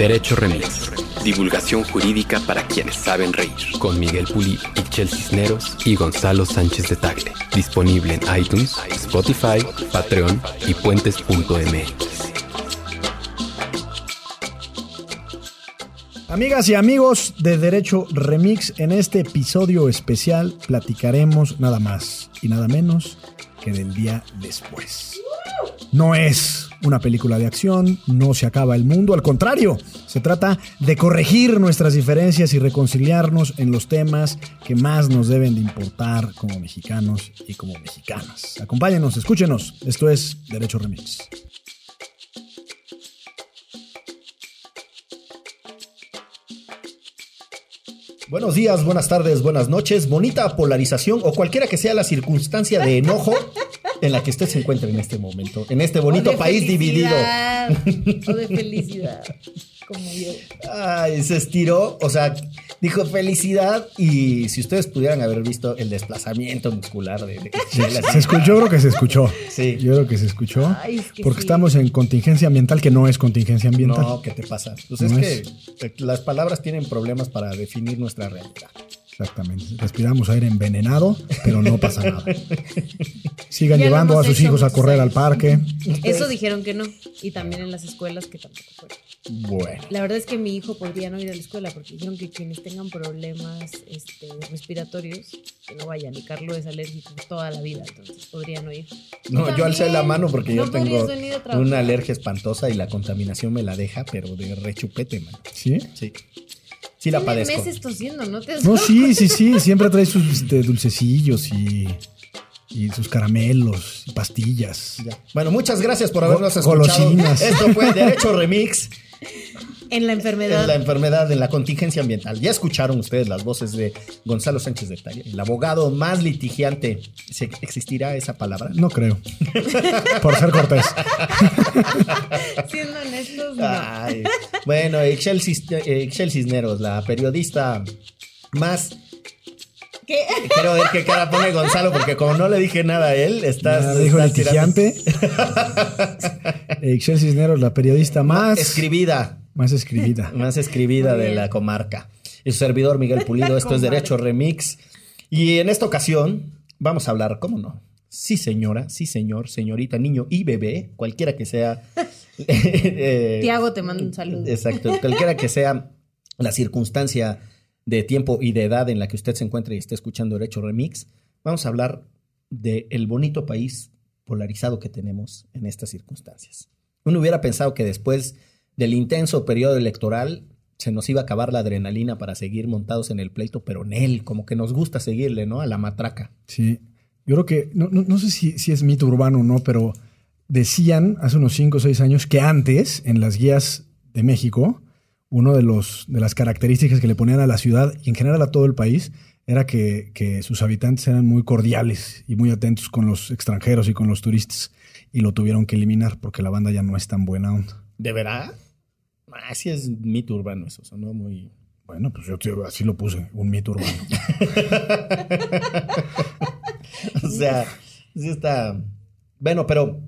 Derecho Remix. Divulgación jurídica para quienes saben reír. Con Miguel Pulido, Ixchel Cisneros y Gonzalo Sánchez de Tagle. Disponible en iTunes, Spotify, Patreon y puentes.mx. Amigas y amigos de Derecho Remix, en este episodio especial platicaremos nada más y nada menos que del día después. No es una película de acción, no se acaba el mundo, al contrario, se trata de corregir nuestras diferencias y reconciliarnos en los temas que más nos deben de importar como mexicanos y como mexicanas. Acompáñenos, escúchenos, esto es Derecho Remix. Buenos días, buenas tardes, buenas noches, bonita polarización o cualquiera que sea la circunstancia de enojo en la que usted se encuentra en este momento, en este bonito país dividido. O de felicidad, como yo. Ay, se estiró, o sea, dijo felicidad y si ustedes pudieran haber visto el desplazamiento muscular de, de Se escuchó, yo creo que se escuchó. Sí. Yo creo que se escuchó. Ay, es que porque sí. estamos en contingencia ambiental que no es contingencia ambiental. No, ¿qué te pasa? Pues No es que eh, las palabras tienen problemas para definir nuestra realidad. Exactamente. Respiramos aire envenenado, pero no pasa nada. Sigan Ya llevando a sus hecho hijos a correr al parque. Eso dijeron que no. Y también en las escuelas que tampoco fueron. Bueno. La verdad es que mi hijo podría no ir a la escuela porque dijeron que quienes tengan problemas este, respiratorios, que no vayan. Y Carlos es alérgico toda la vida, entonces podría no ir. No, yo alcé la mano porque yo tengo una alergia espantosa y la contaminación me la deja, pero de rechupete, man. ¿Sí? Sí. Sí la padezco. meses tosiendo, ¿no te has No, sí, sí, sí. Siempre trae sus este, dulcecillos y, y sus caramelos y pastillas. Ya. Bueno, muchas gracias por habernos escuchado. golosinas. Esto fue Derecho Remix En la enfermedad. en la enfermedad, en la contingencia ambiental. Ya escucharon ustedes las voces de Gonzalo Sánchez de Tagle, el abogado más litigiante. ¿Se- ¿Existirá esa palabra? No creo. Por ser cortés. Siendo honestos, no. Ay, bueno, Excel, eh, Excel Cisneros, la periodista más. ¿Qué? Quiero ver qué cara pone Gonzalo, porque como no le dije nada a él, estás. Ya dijo estás. Excel Cisneros, la periodista más, Escribida, más escribida. más escribida de la comarca. Y su servidor Miguel Pulido, esto es. Derecho Remix. Y en esta ocasión vamos a hablar, ¿cómo no? Sí, señora, sí, señor, señorita, niño y bebé, cualquiera que sea. eh, Tiago, te mando un saludo. Exacto, cualquiera que sea la circunstancia de tiempo y de edad en la que usted se encuentre y esté escuchando Derecho Remix, vamos a hablar del bonito país polarizado que tenemos en estas circunstancias. Uno hubiera pensado que después del intenso periodo electoral se nos iba a acabar la adrenalina para seguir montados en el pleito, pero en él, como que nos gusta seguirle, ¿no? A la matraca. Sí. Yo creo que, no, no, no sé si, si es mito urbano o no, pero decían hace unos 5 o 6 años que antes, en las guías de México, uno de, los, de las características que le ponían a la ciudad y en general a todo el país era que, que sus habitantes eran muy cordiales y muy atentos con los extranjeros y con los turistas. Y lo tuvieron que eliminar porque la banda ya no es tan buena onda. ¿De verdad? Así es mito urbano eso, sonó muy... Bueno, pues yo te- así lo puse, un mito urbano. O sea, sí está. Bueno, pero.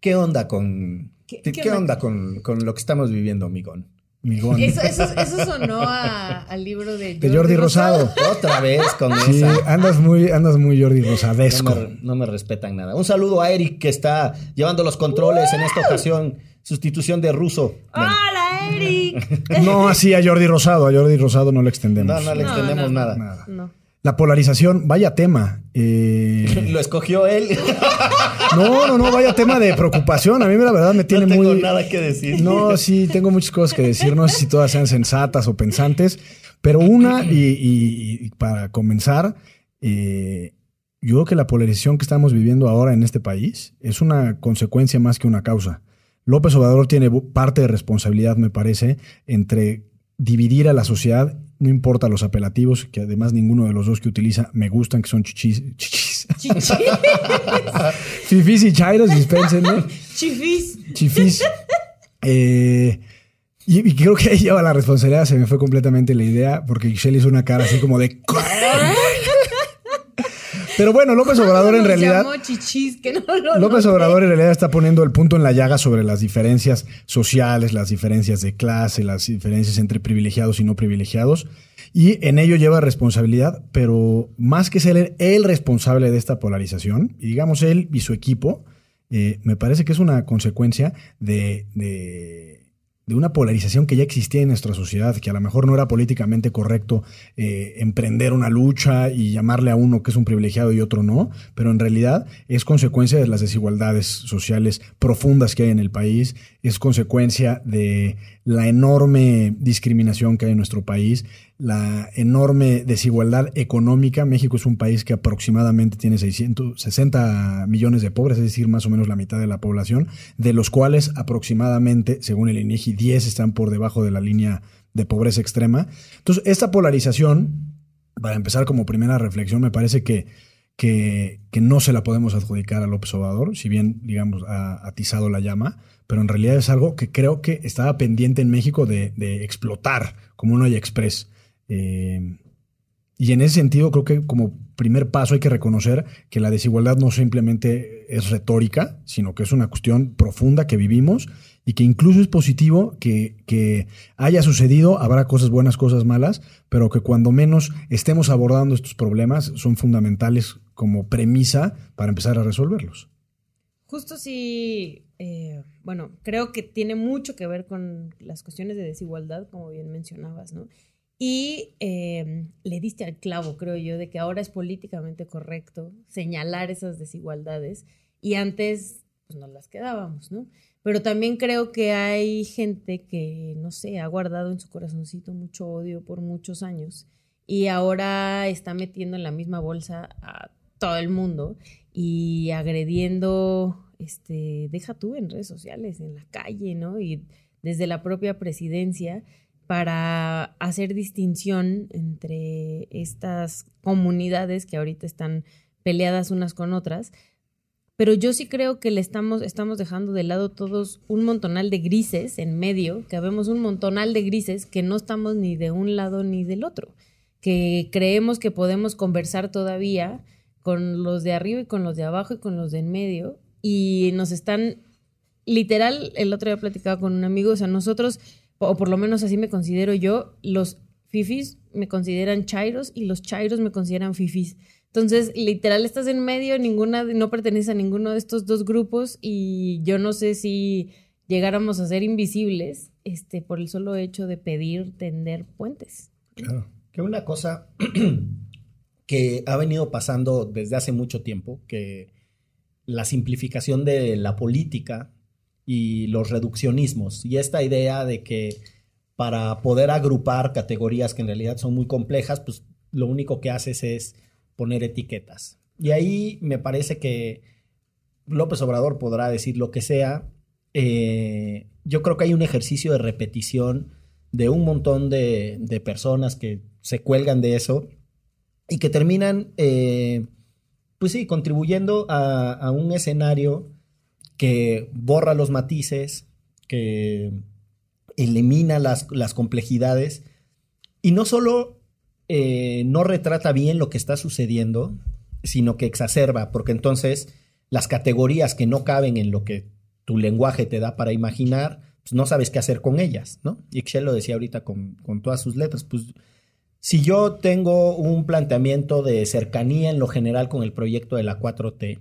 ¿Qué onda con. ¿Qué, ¿Qué- qué qué onda onda? con, con lo que estamos viviendo, amigón? Migón. Eso, eso, eso sonó a- al libro de De Jordi Rosado. Otra vez con Sí, esa. andas muy, andas muy Jordi No Rosadesco. me, no me respetan nada. Un saludo a Eric que está llevando los controles en esta ocasión. Sustitución de ruso. Bueno, ¡Hola, Eric! No así a Jordi Rosado, a Jordi Rosado no le extendemos. no, no le extendemos no, nada. Nada. No. La polarización, vaya tema. Eh, Lo escogió él. no, no, no, vaya tema de preocupación. A mí la verdad me tiene no tengo muy... nada que decir. No, sí, tengo muchas cosas que decir. No sé si todas sean sensatas o pensantes, pero una, y, y- y para comenzar, eh, yo creo que la polarización que estamos viviendo ahora en este país es una consecuencia más que una causa. López Obrador tiene parte de responsabilidad, me parece, entre dividir a la sociedad, no importa los apelativos, que además ninguno de los dos que utiliza me gustan, que son chichis, chichis. Chichis. Fifis y chairos, dispénsenme. Chifis. Chifis. Eh, y, y creo que ahí lleva la responsabilidad, se me fue completamente la idea, porque Michelle hizo una cara así como de. Pero bueno, López Obrador en realidad. López Obrador en realidad está poniendo el punto en la llaga sobre las diferencias sociales, las diferencias de clase, las diferencias entre privilegiados y no privilegiados. Y en ello lleva responsabilidad, pero más que ser el responsable de esta polarización, y digamos él y su equipo, eh, me parece que es una consecuencia de de una polarización que ya existía en nuestra sociedad, que a lo mejor no era políticamente correcto eh, emprender una lucha y llamarle a uno que es un privilegiado y otro no, pero en realidad es consecuencia de las desigualdades sociales profundas que hay en el país, es consecuencia de la enorme discriminación que hay en nuestro país, la enorme desigualdad económica. México es un país que aproximadamente tiene 660 millones de pobres, es decir, más o menos la mitad de la población, de los cuales aproximadamente, según el INEGI, 10 están por debajo de la línea de pobreza extrema. Entonces, esta polarización, para empezar como primera reflexión, me parece que, que, no se la podemos adjudicar a López Obrador, si bien, digamos, ha atizado la llama, pero en realidad es algo que creo que estaba pendiente en México de, de explotar como un Oye Express. Eh, y en ese sentido, creo que como primer paso hay que reconocer que la desigualdad no simplemente es retórica, sino que es una cuestión profunda que vivimos y que incluso es positivo que, que, haya sucedido, habrá cosas buenas, cosas malas, pero que cuando menos estemos abordando estos problemas son fundamentales como premisa para empezar a resolverlos. Justo si, eh, bueno, creo que tiene mucho que ver con las cuestiones de desigualdad, como bien mencionabas, ¿no? Y em, le diste al clavo, creo yo, de que ahora es políticamente correcto señalar esas desigualdades y antes pues nos las quedábamos, ¿no? Pero también creo que hay gente que, no sé, ha guardado en su corazoncito mucho odio por muchos años y ahora está metiendo en la misma bolsa a todo el mundo y agrediendo, este, deja tú en redes sociales, en la calle, ¿no? Y desde la propia presidencia para hacer distinción entre estas comunidades que ahorita están peleadas unas con otras. Pero yo sí creo que le estamos, estamos dejando de lado todos un montonal de grises en medio, que vemos un montonal de grises que no estamos ni de un lado ni del otro, que creemos que podemos conversar todavía con los de arriba y con los de abajo y con los de en medio, y nos están, literal, el otro día platicaba con un amigo, o sea, nosotros o por lo menos así me considero yo, los fifis me consideran chairos y los chairos me consideran fifis. Entonces, literal, estás en medio, ninguna, no pertenece a ninguno de estos dos grupos y yo no sé si llegáramos a ser invisibles este, por el solo hecho de pedir tender puentes. Claro. Que una cosa que ha venido pasando desde hace mucho tiempo, que la simplificación de la política y los reduccionismos y esta idea de que para poder agrupar categorías que en realidad son muy complejas, pues lo único que haces es poner etiquetas. Y ahí me parece que López Obrador podrá decir lo que sea. Eh, yo creo que hay un ejercicio de repetición de un montón de, personas que se cuelgan de eso y que terminan, eh, pues sí, contribuyendo a, un escenario que borra los matices, que elimina las, complejidades y no solo eh, no retrata bien lo que está sucediendo, sino que exacerba, porque entonces las categorías que no caben en lo que tu lenguaje te da para imaginar, pues no sabes qué hacer con ellas, ¿no? Y Excel lo decía ahorita con, con todas sus letras, pues si yo tengo un planteamiento de cercanía en lo general con el proyecto de la 4T,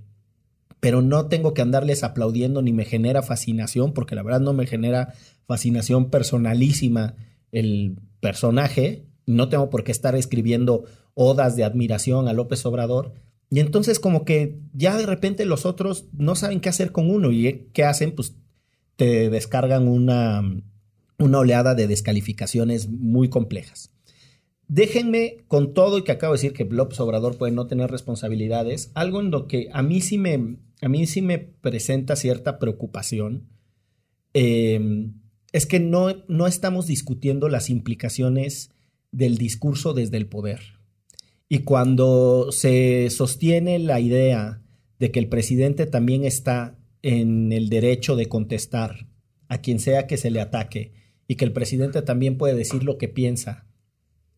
pero no tengo que andarles aplaudiendo ni me genera fascinación, porque la verdad no me genera fascinación personalísima el personaje, no tengo por qué estar escribiendo odas de admiración a López Obrador. Y entonces como que ya de repente los otros no saben qué hacer con uno y qué hacen, pues te descargan una, una oleada de descalificaciones muy complejas. Déjenme, con todo y que acabo de decir que López Obrador puede no tener responsabilidades, algo en lo que a mí sí me, a mí sí me presenta cierta preocupación, eh, es que no, no estamos discutiendo las implicaciones del discurso desde el poder. Y cuando se sostiene la idea de que el presidente también está en el derecho de contestar a quien sea que se le ataque y que el presidente también puede decir lo que piensa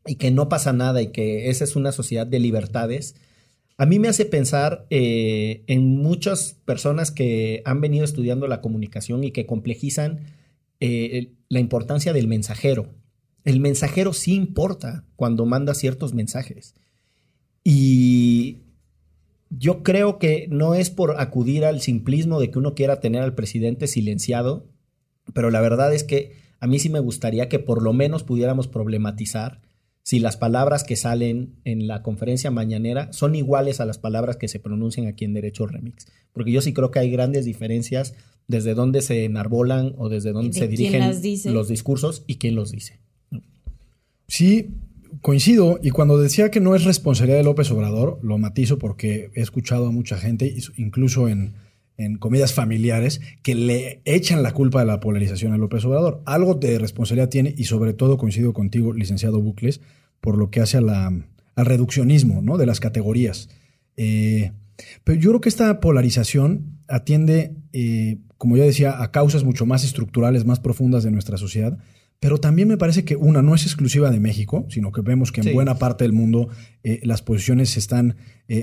y que no pasa nada y que esa es una sociedad de libertades, a mí me hace pensar eh, en muchas personas que han venido estudiando la comunicación y que complejizan eh, la importancia del mensajero. El mensajero sí importa cuando manda ciertos mensajes. Y yo creo que no es por acudir al simplismo de que uno quiera tener al presidente silenciado, pero la verdad es que a mí sí me gustaría que por lo menos pudiéramos problematizar si las palabras que salen en la conferencia mañanera son iguales a las palabras que se pronuncian aquí en Derecho Remix. Porque yo sí creo que hay grandes diferencias desde dónde se enarbolan o desde dónde se dirigen los discursos y quién los dice. Sí, coincido. Y cuando decía que no es responsabilidad de López Obrador, lo matizo porque he escuchado a mucha gente, incluso en, en comidas familiares, que le echan la culpa de la polarización a López Obrador. Algo de responsabilidad tiene y sobre todo coincido contigo, licenciado Bucles, por lo que hace a la, al reduccionismo ¿no? de las categorías. Eh, pero yo creo que esta polarización atiende, eh, como ya decía, a causas mucho más estructurales, más profundas de nuestra sociedad. Pero también me parece que una no es exclusiva de México, sino que vemos que en buena parte del mundo eh, las posiciones se están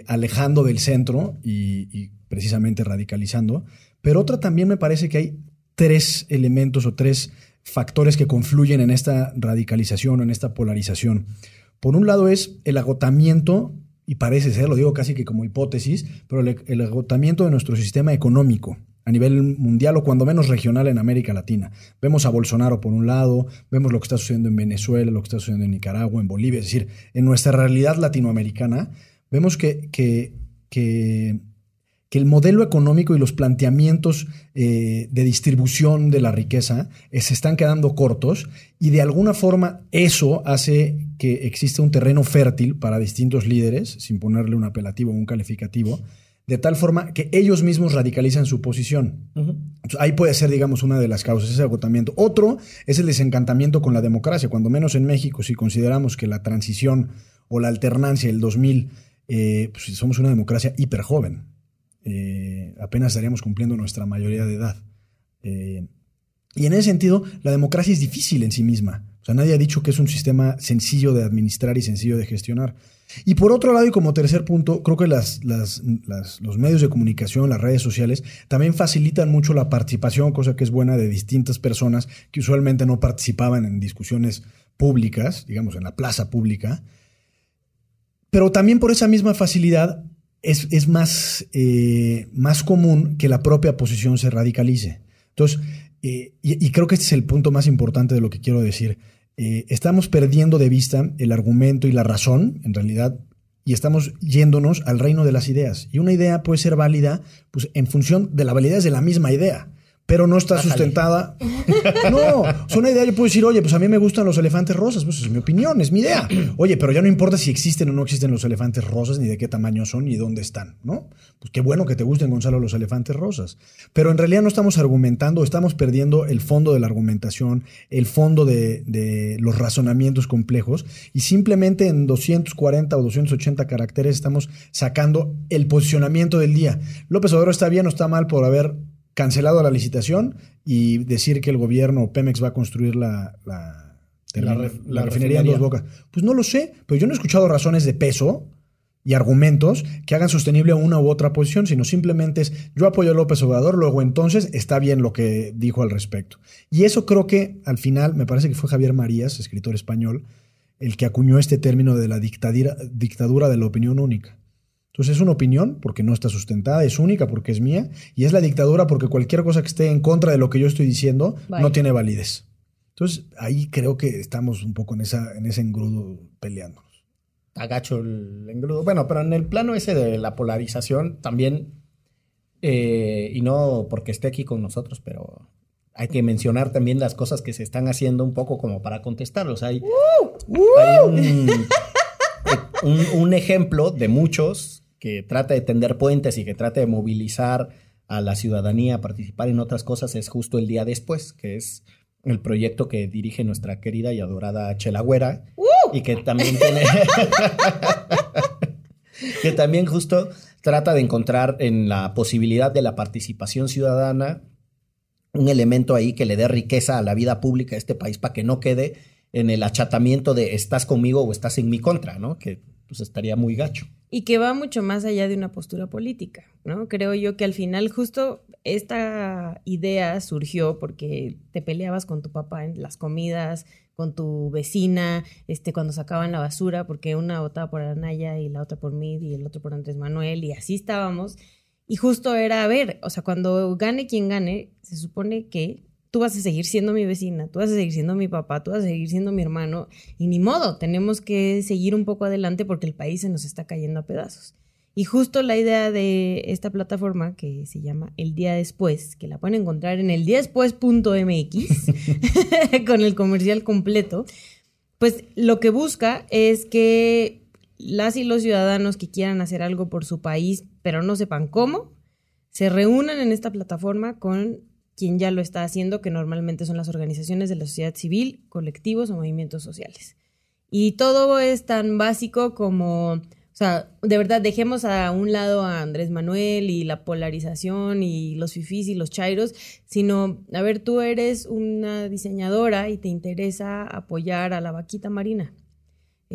alejando del centro y, precisamente radicalizando. Pero otra también me parece que hay tres elementos o tres factores que confluyen en esta radicalización o en esta polarización. Por un lado es el agotamiento, y parece ser, lo digo casi que como hipótesis, pero el, agotamiento de nuestro sistema económico a nivel mundial o cuando menos regional en América Latina. Vemos a Bolsonaro por un lado, vemos lo que está sucediendo en Venezuela, lo que está sucediendo en Nicaragua, en Bolivia, es decir, en nuestra realidad latinoamericana, vemos que, que, que el modelo económico y los planteamientos eh, de distribución de la riqueza eh, se están quedando cortos y de alguna forma eso hace que exista un terreno fértil para distintos líderes, sin ponerle un apelativo o un calificativo, de tal forma que ellos mismos radicalizan su posición. Ahí puede ser, digamos, una de las causas, ese agotamiento. Otro es el desencantamiento con la democracia, cuando menos en México, si consideramos que la transición o la alternancia del 2000, eh, pues somos una democracia hiper joven. Eh, apenas estaríamos cumpliendo nuestra mayoría de edad. Eh, y en ese sentido, la democracia es difícil en sí misma. O sea, nadie ha dicho que es un sistema sencillo de administrar y sencillo de gestionar. Y por otro lado, y como tercer punto, creo que los medios de comunicación, las redes sociales, también facilitan mucho la participación, cosa que es buena de distintas personas que usualmente no participaban en discusiones públicas, digamos, en la plaza pública. Pero también por esa misma facilidad es, más, eh, más común que la propia posición se radicalice. Entonces, eh, y, creo que este es el punto más importante de lo que quiero decir. Eh, estamos perdiendo de vista el argumento y la razón, en realidad, y estamos yéndonos al reino de las ideas. Y una idea puede ser válida pues, en función de la validez de la misma idea pero no está sustentada. No, es una idea. Yo puedo decir, oye, pues a mí me gustan los elefantes rosas. Pues es mi opinión, es mi idea. Oye, pero ya no importa si existen o no existen los elefantes rosas, ni de qué tamaño son, ni dónde están, ¿no? Pues qué bueno que te gusten, Gonzalo, los elefantes rosas. Pero en realidad no estamos argumentando, estamos perdiendo el fondo de la argumentación, el fondo de, de los razonamientos complejos, y simplemente en 240 o 280 caracteres estamos sacando el posicionamiento del día. López Obrador está bien o está mal por haber cancelado la licitación y decir que el gobierno Pemex va a construir la, la, refinería en dos bocas. Pues no lo sé, pero yo no he escuchado razones de peso y argumentos que hagan sostenible una u otra posición, sino simplemente es yo apoyo a López Obrador, luego entonces está bien lo que dijo al respecto. Y eso creo que al final, me parece que fue Javier Marías, escritor español, el que acuñó este término de la dictadura, dictadura de la opinión única. Entonces es una opinión porque no está sustentada, es única porque es mía y es la dictadura porque cualquier cosa que esté en contra de lo que yo estoy diciendo no tiene validez. Entonces ahí creo que estamos un poco en, esa, en ese engrudo peleándonos. Agacho el engrudo. Bueno, pero en el plano ese de la polarización también, eh, y no porque esté aquí con nosotros, pero hay que mencionar también las cosas que se están haciendo un poco como para contestarlos. Hay, hay un, un ejemplo de muchos que trata de tender puentes y que trata de movilizar a la ciudadanía a participar en otras cosas es justo el día después, que es el proyecto que dirige nuestra querida y adorada Chelagüera y que también tiene que también justo trata de encontrar en la posibilidad de la participación ciudadana un elemento ahí que le dé riqueza a la vida pública de este país para que no quede en el achatamiento de estás conmigo o estás en mi contra, ¿no? Que pues estaría muy gacho. Y que va mucho más allá de una postura política, ¿no? Creo yo que al final justo esta idea surgió porque te peleabas con tu papá en las comidas, con tu vecina, este, cuando sacaban la basura, porque una votaba por Anaya y la otra por mí y el otro por Andrés Manuel, y así estábamos. Y justo era, a ver, o sea, cuando gane quien gane, se supone que tú vas a seguir siendo mi vecina, tú vas a seguir siendo mi papá, tú vas a seguir siendo mi hermano, y ni modo, tenemos que seguir un poco adelante porque el país se nos está cayendo a pedazos. Y justo la idea de esta plataforma que se llama El Día Después, que la pueden encontrar en el después.mx con el comercial completo, pues lo que busca es que las y los ciudadanos que quieran hacer algo por su país, pero no sepan cómo, se reúnan en esta plataforma con quien ya lo está haciendo, que normalmente son las organizaciones de la sociedad civil, colectivos o movimientos sociales. Y todo es tan básico como o sea, de verdad, dejemos a un lado a Andrés Manuel y la polarización y los fifís y los chairos, sino, a ver, tú eres una diseñadora y te interesa apoyar a la vaquita marina.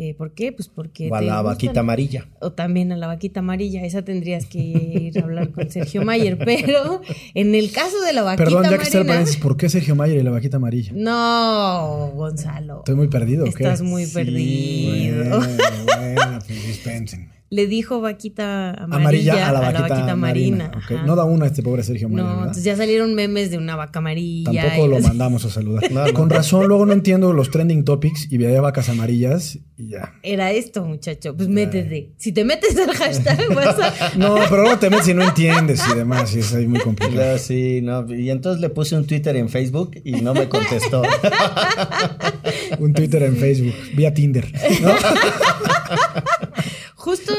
Eh, ¿Por qué? Pues porque... O a la vaquita amarilla. O también a la vaquita amarilla. Esa tendrías que ir a hablar con Sergio Mayer. Pero en el caso de la vaquita Perdón, ya que está el paréntesis, ¿por qué Sergio Mayer y la vaquita amarilla? No, Gonzalo. Estoy muy perdido. ¿o qué? Estás muy perdido. Bueno, bueno, pues dispénsenme le dijo vaquita amarilla, a la vaquita, marina. No da una a este pobre Sergio Mayer. No, entonces ya salieron memes de una vaca amarilla. Tampoco lo mandamos a saludar. Con razón, luego no entiendo los trending topics y veía vacas amarillas y ya. Era esto, muchacho. Pues métete. Si te metes al hashtag, vas a. no, pero luego te metes y no entiendes y demás. Y es ahí muy complicado. sí, no. Y entonces le puse un Twitter en Facebook y no me contestó. un Twitter en Facebook, vía Tinder. ¿no? Justo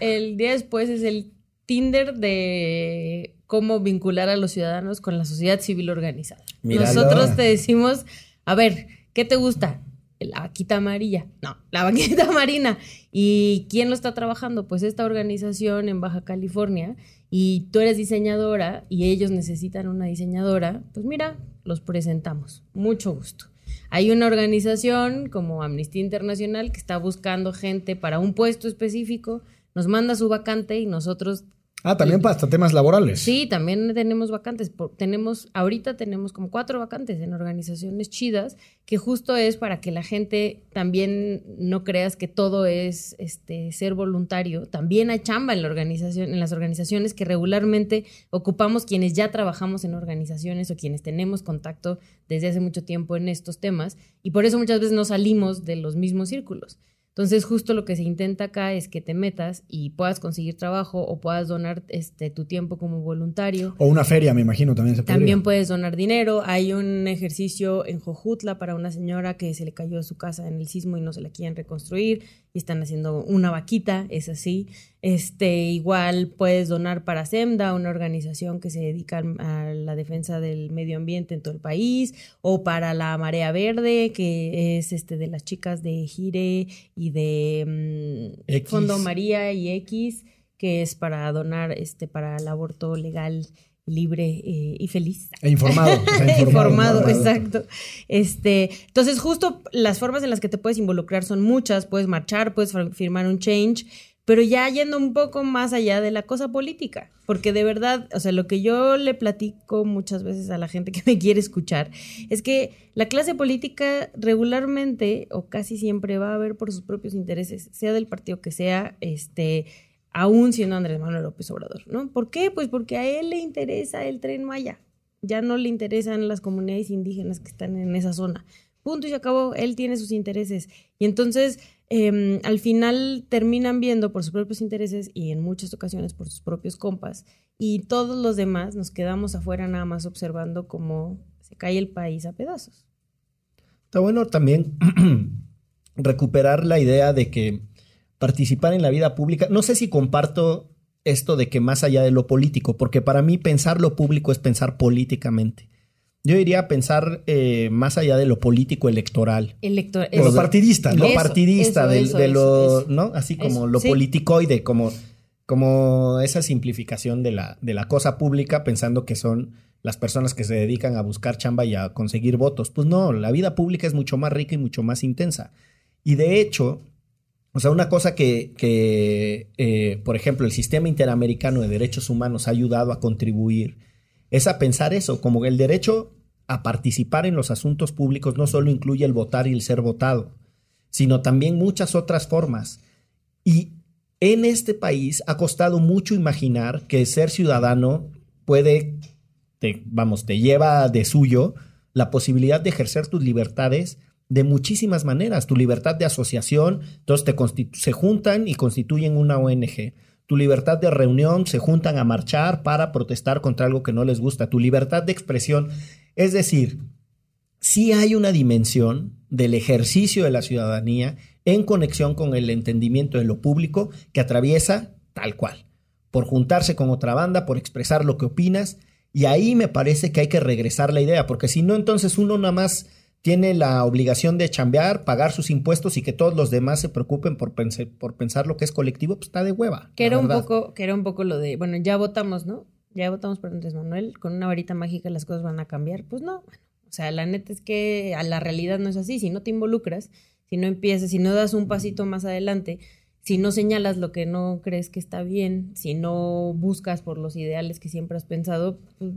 el, día después es el Tinder de cómo vincular a los ciudadanos con la sociedad civil organizada. Nosotros te decimos, a ver, ¿qué te gusta? La vaquita amarilla. No, la vaquita marina. ¿Y quién lo está trabajando? Pues esta organización en Baja California. Y tú eres diseñadora y ellos necesitan una diseñadora. Pues mira, los presentamos. Mucho gusto. Hay una organización como Amnistía Internacional que está buscando gente para un puesto específico, nos manda su vacante y nosotros Ah, también para hasta temas laborales. Sí, también tenemos vacantes. tenemos, ahorita tenemos como cuatro vacantes en organizaciones chidas, que justo es para que la gente también no creas que todo es este ser voluntario. También hay chamba en la organización, en las organizaciones que regularmente ocupamos quienes ya trabajamos en organizaciones o quienes tenemos contacto desde hace mucho tiempo en estos temas, y por eso muchas veces no salimos de los mismos círculos. Entonces, justo lo que se intenta acá es que te metas y puedas conseguir trabajo o puedas donar este, tu tiempo como voluntario. O una feria, me imagino, también se podría. También puedes donar dinero. Hay un ejercicio en Jojutla para una señora que se le cayó su casa en el sismo y no se la quieren reconstruir y están haciendo una vaquita, es así. Este, igual puedes donar para SEMDA, una organización que se dedica a la defensa del medio ambiente en todo el país, o para la Marea Verde, que es este de las chicas de Gire y de mm, Fondo María y X, que es para donar este para el aborto legal libre eh, y feliz. E informado. informado, informado, exacto. Este, entonces, justo las formas en las que te puedes involucrar son muchas. Puedes marchar, puedes firmar un change, pero ya yendo un poco más allá de la cosa política. Porque de verdad, o sea, lo que yo le platico muchas veces a la gente que me quiere escuchar es que la clase política regularmente o casi siempre va a ver por sus propios intereses, sea del partido que sea, este aún siendo Andrés Manuel López Obrador, ¿no? ¿Por qué? Pues porque a él le interesa el tren Maya, ya no le interesan las comunidades indígenas que están en esa zona. Punto y se acabó, él tiene sus intereses. Y entonces, em, al final terminan viendo por sus propios intereses y en muchas ocasiones por sus propios compas. Y todos los demás nos quedamos afuera nada más observando cómo se cae el país a pedazos. Está bueno también recuperar la idea de que participar en la vida pública. No sé si comparto esto de que más allá de lo político, porque para mí pensar lo público es pensar políticamente. Yo diría pensar eh, más allá de lo político electoral. Elector lo partidista, ¿no? Lo partidista, de, lo, ¿no? Así como lo politicoide, como, como esa simplificación de la, de la cosa pública, pensando que son las personas que se dedican a buscar chamba y a conseguir votos. Pues no, la vida pública es mucho más rica y mucho más intensa. Y de hecho, O sea, una cosa que, eh, por ejemplo, el sistema interamericano de derechos humanos ha ayudado a contribuir es a pensar eso, como el derecho a participar en los asuntos públicos no solo incluye el votar y el ser votado, sino también muchas otras formas. Y en este país ha costado mucho imaginar que ser ciudadano puede, vamos, te lleva de suyo la posibilidad de ejercer tus libertades de muchísimas maneras. Tu libertad de asociación, entonces te se juntan y constituyen una ONG. Tu libertad de reunión, se juntan a marchar para protestar contra algo que no les gusta. Tu libertad de expresión. Es decir, sí hay una dimensión del ejercicio de la ciudadanía en conexión con el entendimiento de lo público que atraviesa tal cual, por juntarse con otra banda, por expresar lo que opinas, y ahí me parece que hay que regresar la idea, porque si no, entonces uno nada más tiene la obligación de chambear, pagar sus impuestos y que todos los demás se preocupen por, por pensar lo que es colectivo, pues está de hueva. Que era, un poco, que era un poco lo de, bueno, ya votamos, ¿no? Ya votamos por Andrés Manuel, con una varita mágica las cosas van a cambiar. Pues no, bueno, o sea, la neta es que a la realidad no es así. Si no te involucras, si no empiezas, si no das un pasito más adelante, si no señalas lo que no crees que está bien, si no buscas por los ideales que siempre has pensado, pues,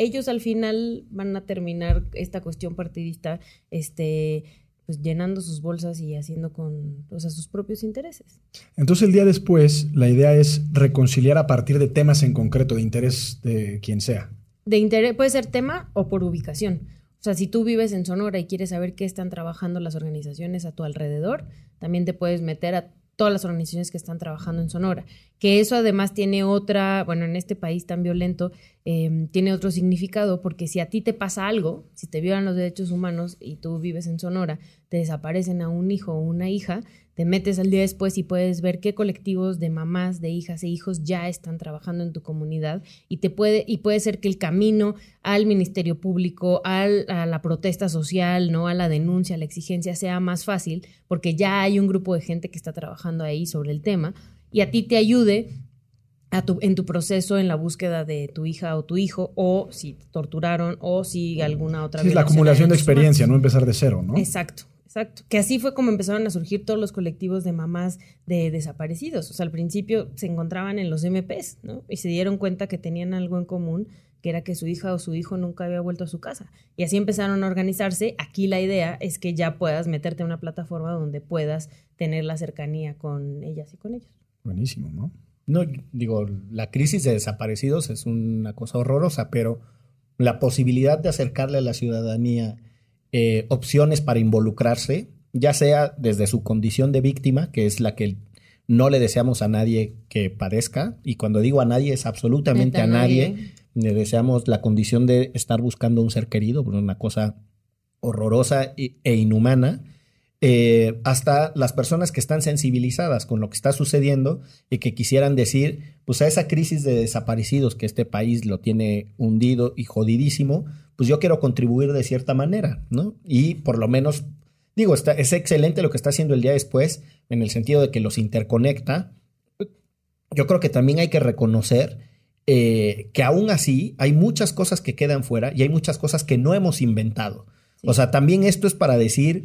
ellos al final van a terminar esta cuestión partidista este pues llenando sus bolsas y haciendo con o sus propios intereses. Entonces el día después la idea es reconciliar a partir de temas en concreto de interés de quien sea. De interés puede ser tema o por ubicación. O sea, si tú vives en Sonora y quieres saber qué están trabajando las organizaciones a tu alrededor, también te puedes meter a todas las organizaciones que están trabajando en Sonora. Que eso además tiene otra, bueno, en este país tan violento, em, tiene otro significado, porque si a ti te pasa algo, si te violan los derechos humanos y tú vives en Sonora, te desaparecen a un hijo o una hija, te metes al día después y puedes ver qué colectivos de mamás, de hijas e hijos ya están trabajando en tu comunidad y te puede y puede ser que el camino al ministerio público, a la protesta social, no a la denuncia, a la exigencia sea más fácil porque ya hay un grupo de gente que está trabajando ahí sobre el tema y a ti te ayude a tu, en tu proceso en la búsqueda de tu hija o tu hijo, o si te torturaron, o si alguna otra. Sí, es la acumulación de experiencia, no empezar de cero, ¿no? Exacto. Exacto. Que así fue como empezaron a surgir todos los colectivos de mamás de desaparecidos. O sea, al principio se encontraban en los MPs, ¿no? Y se dieron cuenta que tenían algo en común, que era que su hija o su hijo nunca había vuelto a su casa. Y así empezaron a organizarse. Aquí la idea es que ya puedas meterte en una plataforma donde puedas tener la cercanía con ellas y con ellos. Buenísimo, ¿no? No, digo, la crisis de desaparecidos es una cosa horrorosa, pero la posibilidad de acercarle a la ciudadanía eh, opciones para involucrarse, ya sea desde su condición de víctima, que es la que no le deseamos a nadie que padezca, y cuando digo a nadie es absolutamente a nadie. le deseamos la condición de estar buscando un ser querido, una cosa horrorosa e inhumana, eh, hasta las personas que están sensibilizadas con lo que está sucediendo y que quisieran decir, pues a esa crisis de desaparecidos que este país lo tiene hundido y jodidísimo, pues yo quiero contribuir de cierta manera, ¿no? Y por lo menos, digo, está, es excelente lo que está haciendo el día después, en el sentido de que los interconecta. Yo creo que también hay que reconocer eh, que aún así hay muchas cosas que quedan fuera y hay muchas cosas que no hemos inventado. O sea, también esto es para decir,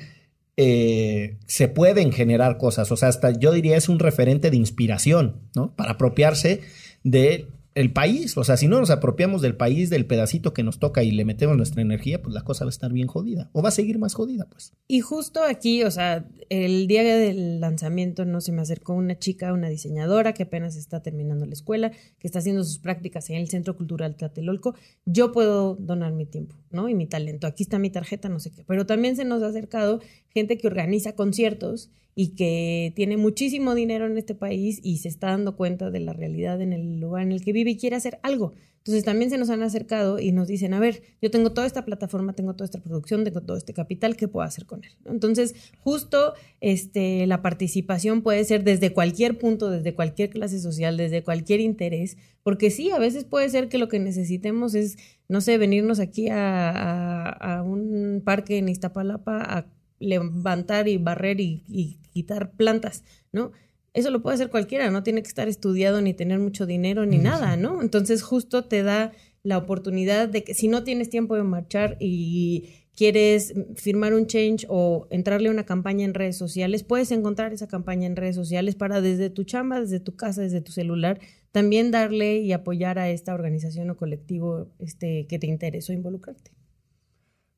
eh, se pueden generar cosas. O sea, hasta yo diría es un referente de inspiración, ¿no? Para apropiarse de el país. O sea, si no nos apropiamos del país, del pedacito que nos toca y le metemos nuestra energía, pues la cosa va a estar bien jodida. O va a seguir más jodida, pues. Y justo aquí, o sea, el día del lanzamiento no se me acercó una chica, una diseñadora que apenas está terminando la escuela, que está haciendo sus prácticas en el Centro Cultural Tlatelolco. Yo puedo donar mi tiempo, ¿no? Y mi talento. Aquí está mi tarjeta, no sé qué. Pero también se nos ha acercado gente que organiza conciertos y que tiene muchísimo dinero en este país y se está dando cuenta de la realidad en el lugar en el que vive y quiere hacer algo. Entonces también se nos han acercado y nos dicen, a ver, yo tengo toda esta plataforma, tengo toda esta producción, tengo todo este capital, ¿qué puedo hacer con él? Entonces, justo este, la participación puede ser desde cualquier punto, desde cualquier clase social, desde cualquier interés, porque sí, a veces puede ser que lo que necesitemos es, no sé, venirnos aquí a, a un parque en Iztapalapa a levantar y barrer y, quitar plantas, ¿no? Eso lo puede hacer cualquiera, no tiene que estar estudiado ni tener mucho dinero ni nada, ¿no? Entonces justo te da la oportunidad de que si no tienes tiempo de marchar y quieres firmar un change o entrarle a una campaña en redes sociales, puedes encontrar esa campaña en redes sociales para desde tu chamba, desde tu casa, desde tu celular, también darle y apoyar a esta organización o colectivo este, que te interesó involucrarte.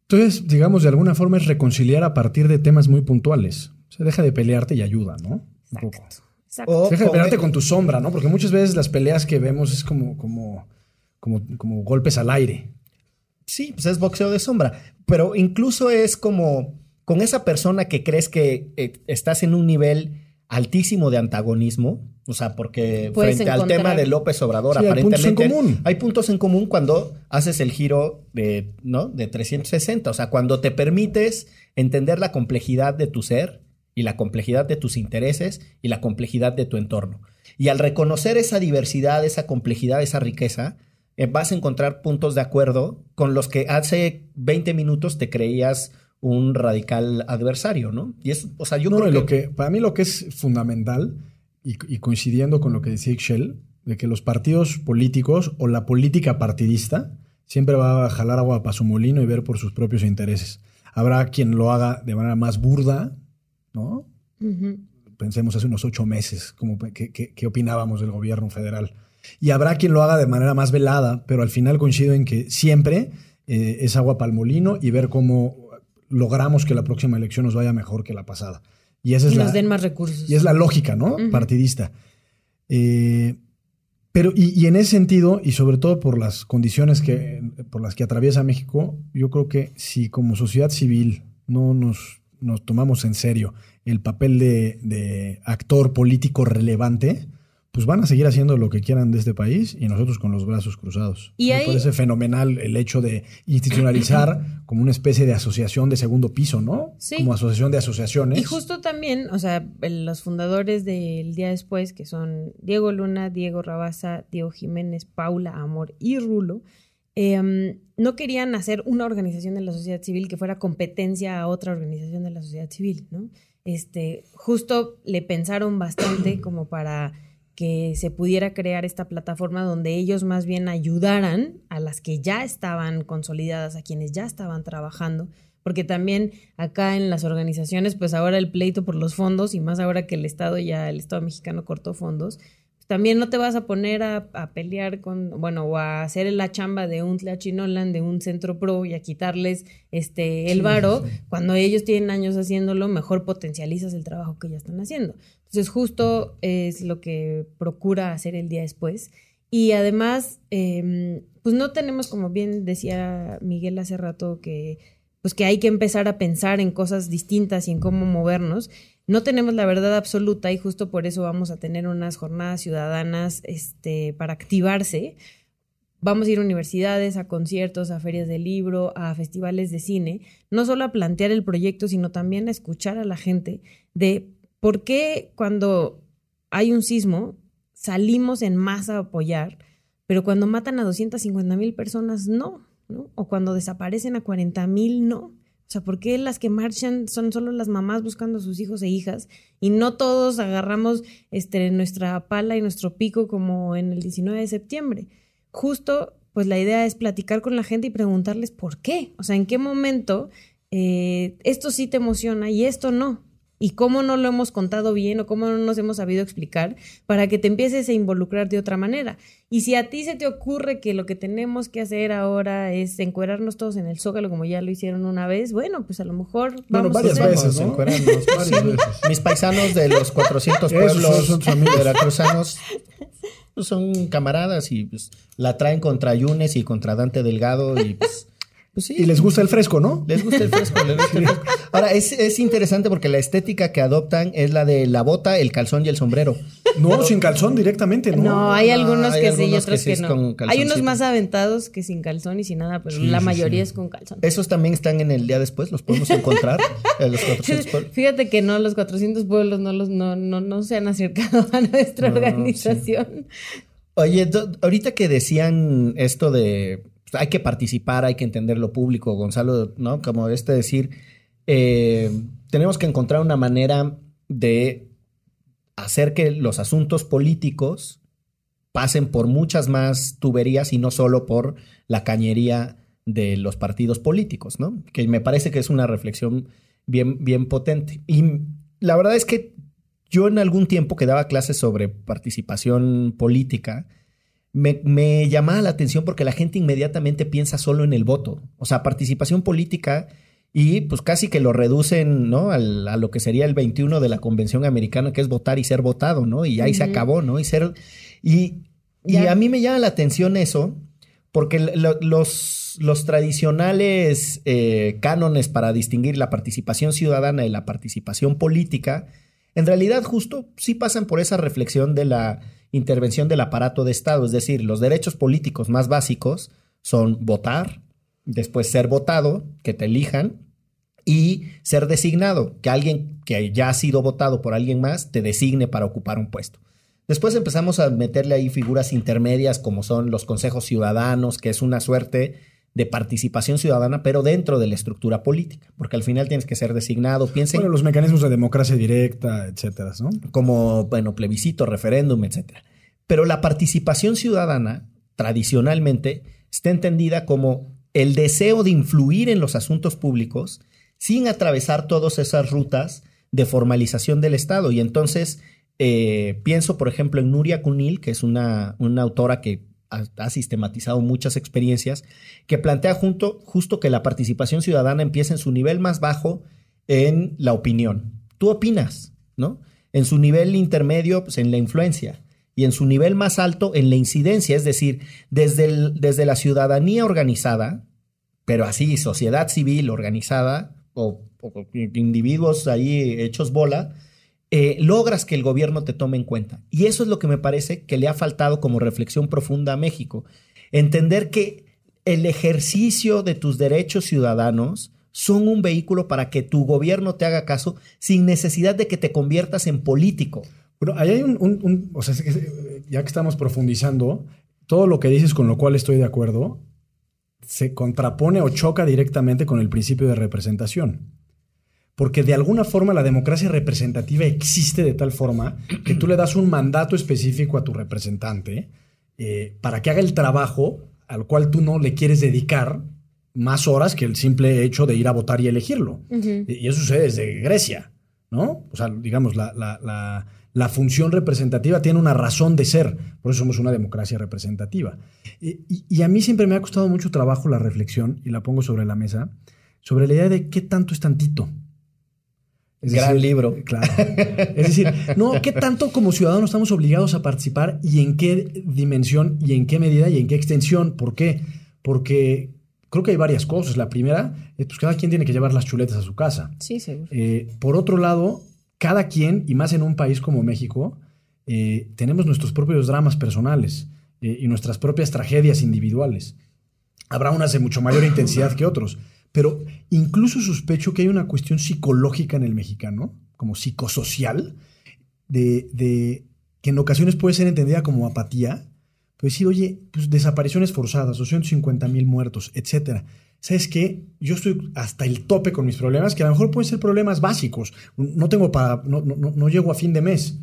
Entonces, digamos, de alguna forma es reconciliar a partir de temas muy puntuales. Se deja de pelearte y ayuda, ¿no? Exacto. deja de pelearte con tu sombra, ¿no? Porque muchas veces las peleas que vemos es como, como, como, como golpes al aire. Sí, pues es boxeo de sombra. Pero incluso es como con esa persona que crees que eh, estás en un nivel altísimo de antagonismo, o sea, porque frente al tema de López Obrador, aparentemente hay puntos, en común. hay puntos en común cuando haces el giro de, ¿no? de 360, o sea, cuando te permites entender la complejidad de tu ser y la complejidad de tus intereses y la complejidad de tu entorno. Y al reconocer esa diversidad, esa complejidad, esa riqueza, eh, vas a encontrar puntos de acuerdo con los que hace 20 minutos te creías un radical adversario, ¿no? Y es, o sea, yo creo lo que... Para mí lo que es fundamental, y, coincidiendo con lo que decía Ixchel, de que los partidos políticos o la política partidista siempre va a jalar agua para su molino y ver por sus propios intereses. Habrá quien lo haga de manera más burda, ¿no? Pensemos hace unos ocho meses, como qué opinábamos del gobierno federal. Y habrá quien lo haga de manera más velada, pero al final coincido en que siempre eh, es agua para el molino y ver cómo logramos que la próxima elección nos vaya mejor que la pasada. Y, esa es nos den más recursos. Y es la lógica, ¿no? Partidista. Eh, pero, y, en ese sentido, y sobre todo por las condiciones que, por las que atraviesa México, yo creo que si como sociedad civil no nos, nos tomamos en serio el papel de, de actor político relevante, pues van a seguir haciendo lo que quieran de este país y nosotros con los brazos cruzados. Y Me parece fenomenal el hecho de institucionalizar como una especie de asociación de segundo piso, ¿no? Sí. Como asociación de asociaciones. Y justo también, o sea, los fundadores del día después, que son Diego Luna, Diego Rabaza, Diego Jiménez, Paula Amor y Rulo, em, no querían hacer una organización de la sociedad civil que fuera competencia a otra organización de la sociedad civil, ¿no? Este, justo le pensaron bastante como para que se pudiera crear esta plataforma donde ellos más bien ayudaran a las que ya estaban consolidadas, a quienes ya estaban trabajando, porque también acá en las organizaciones, pues ahora el pleito por los fondos y más ahora que el Estado ya, el Estado mexicano cortó fondos, también no te vas a poner a, pelear con, bueno, o a hacer la chamba de un Tlachinolan, de un Centro Pro y a quitarles este el varo, cuando ellos tienen años haciéndolo, mejor potencializas el trabajo que ya están haciendo. Entonces, justo es lo que procura hacer el día después. Y además, em, pues no tenemos, como bien decía Miguel hace rato, que pues que hay que empezar a pensar en cosas distintas y en cómo movernos no tenemos la verdad absoluta y justo por eso vamos a tener unas jornadas ciudadanas este, para activarse. Vamos a ir a universidades, a conciertos, a ferias de libro, a festivales de cine, no solo a plantear el proyecto, sino también a escuchar a la gente de por qué cuando hay un sismo salimos en masa a apoyar, pero cuando matan a 250 mil personas no, ¿no? O cuando desaparecen a 40 mil no. O sea, ¿por qué las que marchan son solo las mamás buscando a sus hijos e hijas y no todos agarramos este, nuestra pala y nuestro pico como en el 19 de septiembre? Justo, pues la idea es platicar con la gente y preguntarles por qué. O sea, ¿en qué momento eh, esto sí te emociona y esto no? Y cómo no lo hemos contado bien o cómo no nos hemos sabido explicar para que te empieces a involucrar de otra manera. Y si a ti se te ocurre que lo que tenemos que hacer ahora es encuerarnos todos en el zócalo como ya lo hicieron una vez, bueno, pues a lo mejor vamos varias a veces, ¿no? varias veces. Mis paisanos de los 400 pueblos son veracruzanos pues, son camaradas y pues, la traen contra Yunes y contra Dante Delgado y pues pues y les gusta el fresco, ¿no? Les gusta el fresco. Ahora, es, interesante porque la estética que adoptan es la de la bota, el calzón y el sombrero. No, sin calzón directamente, ¿no? No, hay algunos que sí y otros que, no. Hay unos más aventados que sin calzón y sin nada, pero la mayoría es con calzón. Esos también están en el día después, los podemos encontrar. los 400 pueblos. Fíjate que no, los 400 pueblos no, los, no, no, no se han acercado a nuestra organización. Oye, ahorita que decían esto de hay que participar, hay que entender lo público, Gonzalo, ¿no? Como este decir, eh, tenemos que encontrar una manera de hacer que los asuntos políticos pasen por muchas más tuberías y no solo por la cañería de los partidos políticos, ¿no? Que me parece que es una reflexión bien, bien potente. Y la verdad es que yo en algún tiempo que daba clases sobre participación política, me, me, llamaba la atención porque la gente inmediatamente piensa solo en el voto. O sea, participación política y pues casi que lo reducen, ¿no? a lo que sería el 21 de la Convención Americana, que es votar y ser votado, ¿no? Y ahí se acabó, ¿no? Y ser... Y, y a mí me llama la atención eso, porque los, los tradicionales eh, cánones para distinguir la participación ciudadana y la participación política, en realidad justo sí pasan por esa reflexión de la intervención del aparato de Estado, es decir, los derechos políticos más básicos son votar, después ser votado, que te elijan, y ser designado, que alguien que ya ha sido votado por alguien más te designe para ocupar un puesto. Después empezamos a meterle ahí figuras intermedias como son los consejos ciudadanos, que es una suerte de participación ciudadana, pero dentro de la estructura política, porque al final tienes que ser designado. Piensen. Bueno, los mecanismos de democracia directa, etcétera, ¿no? Como, bueno, plebiscito, referéndum, etcétera. Pero la participación ciudadana, tradicionalmente, está entendida como el deseo de influir en los asuntos públicos sin atravesar todas esas rutas de formalización del Estado. Y entonces eh, pienso, por ejemplo, en Nuria Cunil, que es una, una autora que ha, sistematizado muchas experiencias, que plantea junto, justo que la participación ciudadana empieza en su nivel más bajo en la opinión. Tú opinas, ¿no? En su nivel intermedio, pues en la influencia. Y en su nivel más alto, en la incidencia, es decir, desde, desde la ciudadanía organizada, pero así, sociedad civil organizada, o, individuos ahí hechos bola, eh, logras que el gobierno te tome en cuenta. Y eso es lo que me parece que le ha faltado como reflexión profunda a México. Entender que el ejercicio de tus derechos ciudadanos son un vehículo para que tu gobierno te haga caso sin necesidad de que te conviertas en político. Bueno, ahí hay un, o sea, ya que estamos profundizando, todo lo que dices con lo cual estoy de acuerdo, se contrapone o choca directamente con el principio de representación. Porque de alguna forma la democracia representativa existe de tal forma que tú le das un mandato específico a tu representante eh, para que haga el trabajo al cual tú no le quieres dedicar más horas que el simple hecho de ir a votar y elegirlo. Y eso sucede desde Grecia, ¿no? O sea, digamos, la, la función representativa tiene una razón de ser, por eso somos una democracia representativa. Y, a mí siempre me ha costado mucho trabajo la reflexión, y la pongo sobre la mesa, sobre la idea de qué tanto es tantito. Es Gran libro. Claro. Es decir, no, qué tanto como ciudadanos estamos obligados a participar y en qué dimensión y en qué medida y en qué extensión. ¿Por qué? Porque creo que hay varias cosas. La primera es pues cada quien tiene que llevar las chuletas a su casa. Sí, seguro. Eh, por otro lado, cada quien, y más en un país como México, eh, tenemos nuestros propios dramas personales eh, y nuestras propias tragedias individuales. Habrá unas de mucho mayor intensidad que otros, pero incluso sospecho que hay una cuestión psicológica en el mexicano, como psicosocial, de, que en ocasiones puede ser entendida como apatía, pues decir, oye, pues desapariciones forzadas, 250 mil muertos, etcétera. ¿sabes qué? Yo estoy hasta el tope con mis problemas, que a lo mejor pueden ser problemas básicos. No tengo para, no llego a fin de mes.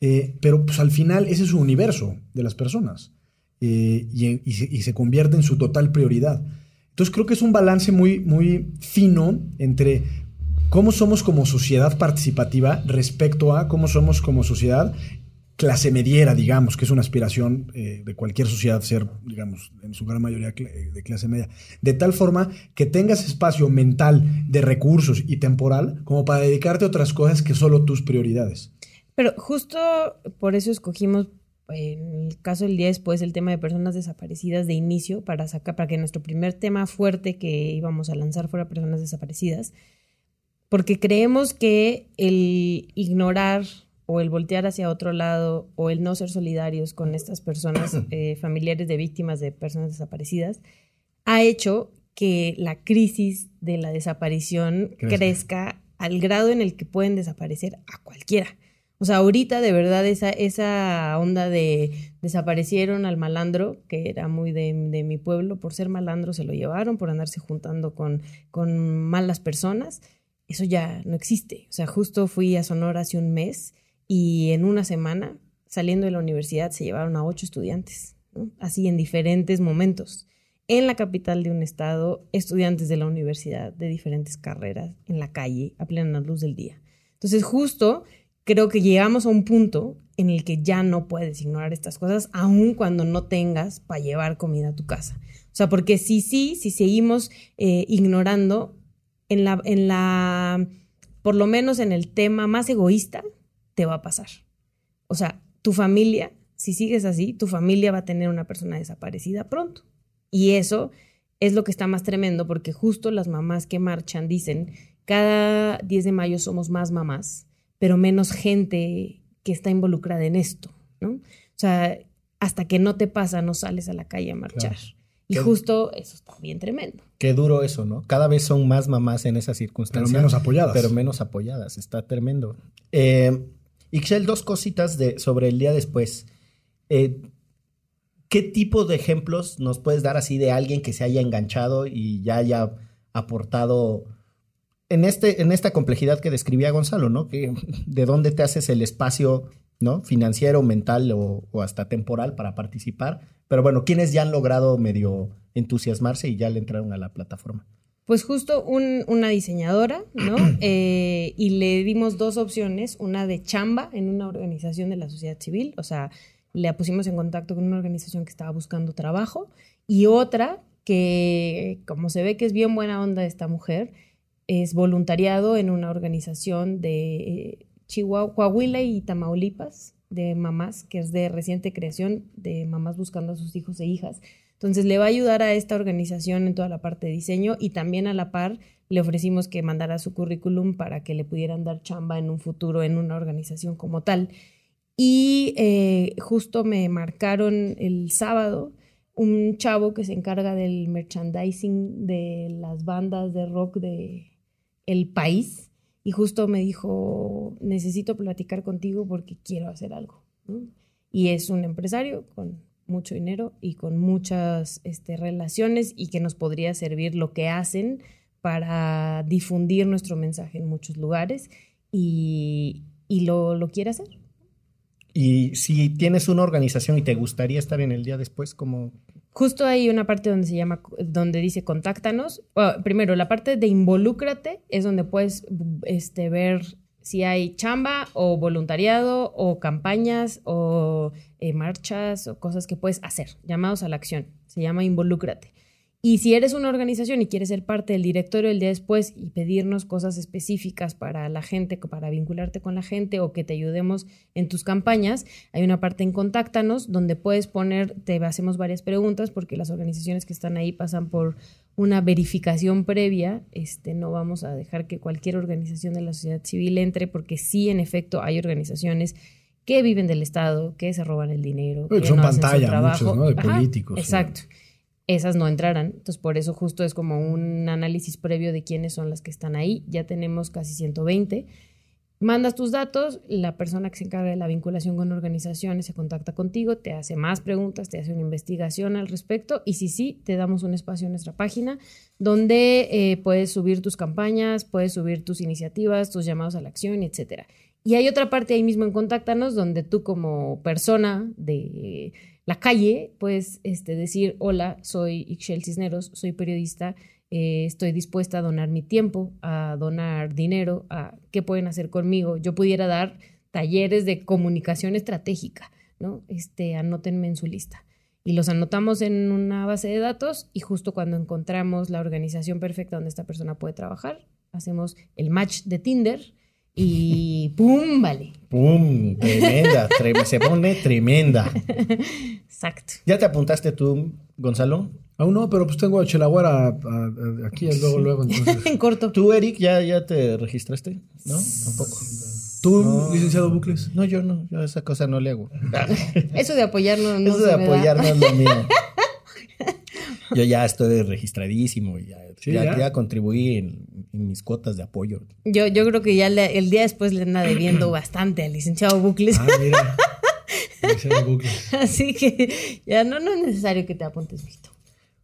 Eh, pero pues al final ese es su universo de las personas eh, y, se, convierte en su total prioridad. Entonces creo que es un balance muy, muy fino entre cómo somos como sociedad participativa respecto a cómo somos como sociedad clase mediera, digamos, que es una aspiración eh, de cualquier sociedad ser, digamos, en su gran mayoría de clase media, de tal forma que tengas espacio mental de recursos y temporal como para dedicarte a otras cosas que solo tus prioridades. Pero justo por eso escogimos, en el caso del día después, el tema de personas desaparecidas de inicio para sacar, para que nuestro primer tema fuerte que íbamos a lanzar fuera personas desaparecidas, porque creemos que el ignorar o el voltear hacia otro lado o el no ser solidarios con estas personas, eh, familiares de víctimas de personas desaparecidas, ha hecho que la crisis de la desaparición crezca. al grado en el que pueden desaparecer a cualquiera. O sea, ahorita de verdad esa, esa onda de desaparecieron al malandro, que era muy de, mi pueblo, por ser malandro se lo llevaron, por andarse juntando con, con malas personas, eso ya no existe. O sea, justo fui a Sonora hace un mes y en una semana, saliendo de la universidad, se llevaron a ocho estudiantes, así en diferentes momentos. en la capital de un estado, estudiantes de la universidad, de diferentes carreras, en la calle, a plena luz del día. Entonces, justo creo que llegamos a un punto en el que ya no puedes ignorar estas cosas, aun cuando no tengas para llevar comida a tu casa. O sea, porque si sí, si seguimos eh, ignorando en la, en la, por lo menos en el tema más egoísta, te va a pasar. O sea, tu familia, si sigues así, tu familia va a tener una persona desaparecida pronto. Y eso es lo que está más tremendo porque justo las mamás que marchan dicen, cada 10 de mayo somos más mamás, pero menos gente que está involucrada en esto, ¿no? O sea, hasta que no te pasa, no sales a la calle a marchar. Y justo eso está bien tremendo. Qué duro eso, ¿no? Cada vez son más mamás en esas circunstancias. Pero menos apoyadas. Pero menos apoyadas. Está tremendo. Eh, Ixchel, dos cositas de, sobre el día después. Eh, ¿Qué tipo de ejemplos nos puedes dar así de alguien que se haya enganchado y ya haya aportado en, este, en esta complejidad que describía Gonzalo, ¿no? Que, ¿De dónde te haces el espacio ¿no? financiero, mental o, hasta temporal para participar? Pero bueno, ¿quiénes ya han logrado medio entusiasmarse y ya le entraron a la plataforma? Pues justo una diseñadora, ¿no? Eh, y le dimos dos opciones, una de chamba en una organización de la sociedad civil, o sea, le pusimos en contacto con una organización que estaba buscando trabajo y otra que, como se ve que es bien buena onda esta mujer, es voluntariado en una organización de eh, Chihuahua, Coahuila y Tamaulipas de mamás, que es de reciente creación, de mamás buscando a sus hijos e hijas. Entonces le va a ayudar a esta organización en toda la parte de diseño y también a la par le ofrecimos que mandara su currículum para que le pudieran dar chamba en un futuro en una organización como tal. Y eh, justo me marcaron el sábado un chavo que se encarga del merchandising de las bandas de rock de el país y justo me dijo, necesito platicar contigo porque quiero hacer algo. Y es un empresario con mucho dinero y con muchas este, relaciones y que nos podría servir lo que hacen para difundir nuestro mensaje en muchos lugares y, y lo, lo quiere hacer. Y si tienes una organización y te gustaría estar en el día después, como Justo hay una parte donde se llama, donde dice contáctanos. primero, la parte de involúcrate es donde puedes este, ver si hay chamba o voluntariado o campañas o eh, marchas o cosas que puedes hacer, llamados a la acción. Se llama involúcrate. Y si eres una organización y quieres ser parte del directorio el día después y pedirnos cosas específicas para la gente, para vincularte con la gente o que te ayudemos en tus campañas, hay una parte en Contáctanos donde puedes poner, te hacemos varias preguntas porque las organizaciones que están ahí pasan por una verificación previa. Este, no vamos a dejar que cualquier organización de la sociedad civil entre porque sí, en efecto, hay organizaciones que viven del Estado, que se roban el dinero. que son pantalla, muchos, ¿no? De políticos. exacto esas no entrarán. Entonces, por eso justo es como un análisis previo de quiénes son las que están ahí. Ya tenemos casi 120. Mandas tus datos, la persona que se encarga de la vinculación con organizaciones se contacta contigo, te hace más preguntas, te hace una investigación al respecto y si sí, te damos un espacio en nuestra página donde eh, puedes subir tus campañas, puedes subir tus iniciativas, tus llamados a la acción, etcétera. Y hay otra parte ahí mismo en Contáctanos donde tú como persona de la calle, puedes este, decir, hola, soy Ixchel Cisneros, soy periodista, eh, estoy dispuesta a donar mi tiempo, a donar dinero, a qué pueden hacer conmigo. Yo pudiera dar talleres de comunicación estratégica, ¿no? Este, anótenme en su lista. Y los anotamos en una base de datos y justo cuando encontramos la organización perfecta donde esta persona puede trabajar, hacemos el match de Tinder y ¡pum! Vale. ¡Pum! Tremenda, se pone tremenda. Exacto. ¿Ya te apuntaste tú, Gonzalo? Aún no, pero pues tengo a Chelaguara aquí, luego, luego. Entonces. en corto. ¿Tú, Eric, ya, ya te registraste? ¿No? Tampoco. ¿Tú, licenciado Bucles? No, yo no. Yo esa cosa no le hago. Eso de apoyarnos no Eso de apoyar no es lo mío. Yo ya estoy registradísimo, ya, ya, ya? contribuí en, mis cuotas de apoyo. Yo, yo creo que ya el día después le anda debiendo bastante al licenciado Bucles. Ah, mira. Bucles. Así que ya no, no es necesario que te apuntes, Vito.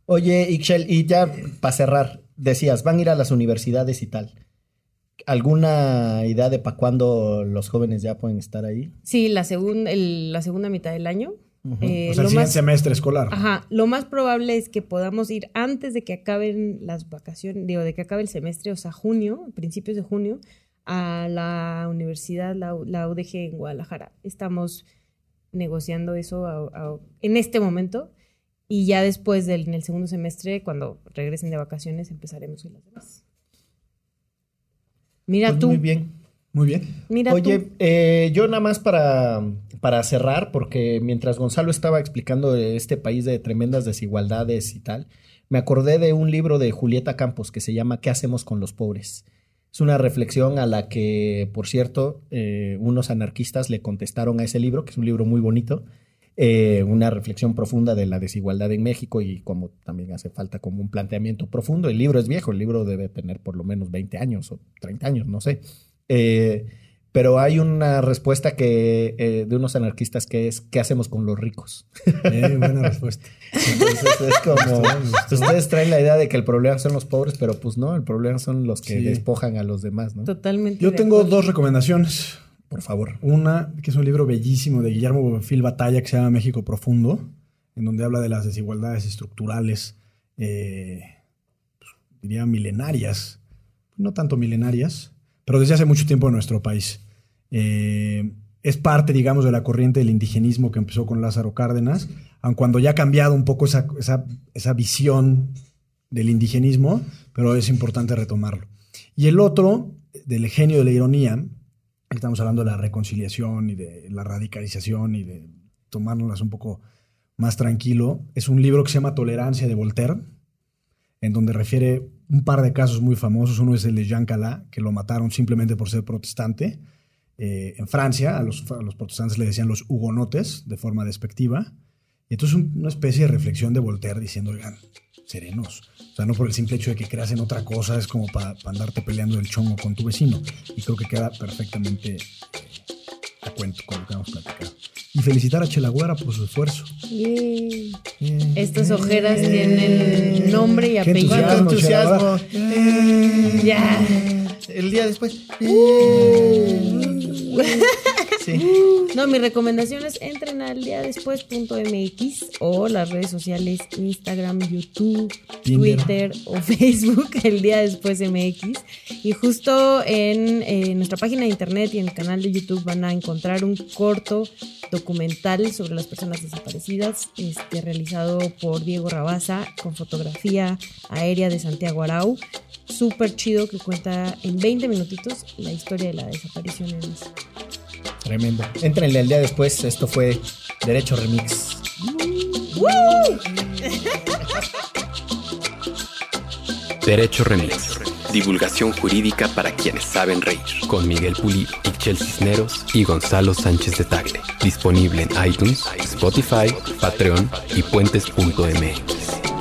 Oye, Ixchel, y ya para cerrar, decías, van a ir a las universidades y tal. ¿Alguna idea de para cuándo los jóvenes ya pueden estar ahí? Sí, la, la segunda mitad del año Eh, o sea, el más- semestre escolar. Ajá, lo más probable es que podamos ir antes de que acaben las vacaciones, digo, de que acabe el semestre, o sea, junio, principios de junio, a la universidad, la, la UDG en Guadalajara. Estamos negociando eso a- a- en este momento y ya después del en el segundo semestre, cuando regresen de vacaciones, empezaremos con las demás. Mira Pues tú, Muy bien. Muy bien. mira Oye, eh, yo nada más para, para cerrar, porque mientras Gonzalo estaba explicando de este país de tremendas desigualdades y tal, me acordé de un libro de Julieta Campos que se llama ¿Qué hacemos con los pobres? Es una reflexión a la que, por cierto, eh, unos anarquistas le contestaron a ese libro, que es un libro muy bonito, eh, una reflexión profunda de la desigualdad en México y como también hace falta como un planteamiento profundo. El libro es viejo, el libro debe tener por lo menos 20 años o 30 años, no sé. Eh, pero hay una respuesta que eh, de unos anarquistas que es ¿qué hacemos con los ricos? Eh, buena respuesta. Entonces es como ustedes traen la idea de que el problema son los pobres, pero pues no, el problema son los que Sí. despojan a los demás, ¿no? Totalmente. Yo tengo acuerdo. dos recomendaciones. Por favor. Una, que es un libro bellísimo de Guillermo Bonfil Batalla, que se llama México Profundo, en donde habla de las desigualdades estructurales, eh, pues, diría milenarias, no tanto milenarias, pero desde hace mucho tiempo en nuestro país. Eh, es parte, digamos, de la corriente del indigenismo que empezó con Lázaro Cárdenas, aun cuando ya ha cambiado un poco esa, esa, esa visión del indigenismo, pero es importante retomarlo. Y el otro, del genio de la ironía, estamos hablando de la reconciliación y de la radicalización y de tomárnoslas un poco más tranquilo, es un libro que se llama Tolerancia de Voltaire, en donde refiere un par de casos muy famosos. Uno es el de Jean Calas, que lo mataron simplemente por ser protestante. Eh, en Francia, a los, protestantes le decían los hugonotes, de forma despectiva. Y entonces un- una especie de reflexión de Voltaire diciendo, oigan, serenos. O sea, no por el simple hecho de que creas en otra cosa, es como para andarte peleando el chongo con tu vecino. Y creo que queda perfectamente eh, a cuento con lo que hemos platicado. Y felicitar a Chelagüera por su esfuerzo. Estas ojeras tienen nombre y qué apellido. entusiasmo, entusiasmo. Ya. El día después. Sí. No, mi recomendación es entren al día después.mx o las redes sociales Instagram, YouTube, Tinder. Twitter o Facebook, el día después MX. Y justo en eh, nuestra página de internet y en el canal de YouTube van a encontrar un corto documental sobre las personas desaparecidas, este, realizado por Diego Rabaza con fotografía aérea de Santiago Arau. Súper chido que cuenta en 20 minutitos la historia de la desaparición en México. Tremendo. Entrenle el día después. Esto fue Derecho Remix. Derecho Remix. Divulgación jurídica para quienes saben reír. Con Miguel Pulido, Ixchel Cisneros y Gonzalo Sánchez de Tagle. Disponible en iTunes, Spotify, Patreon y puentes.mx.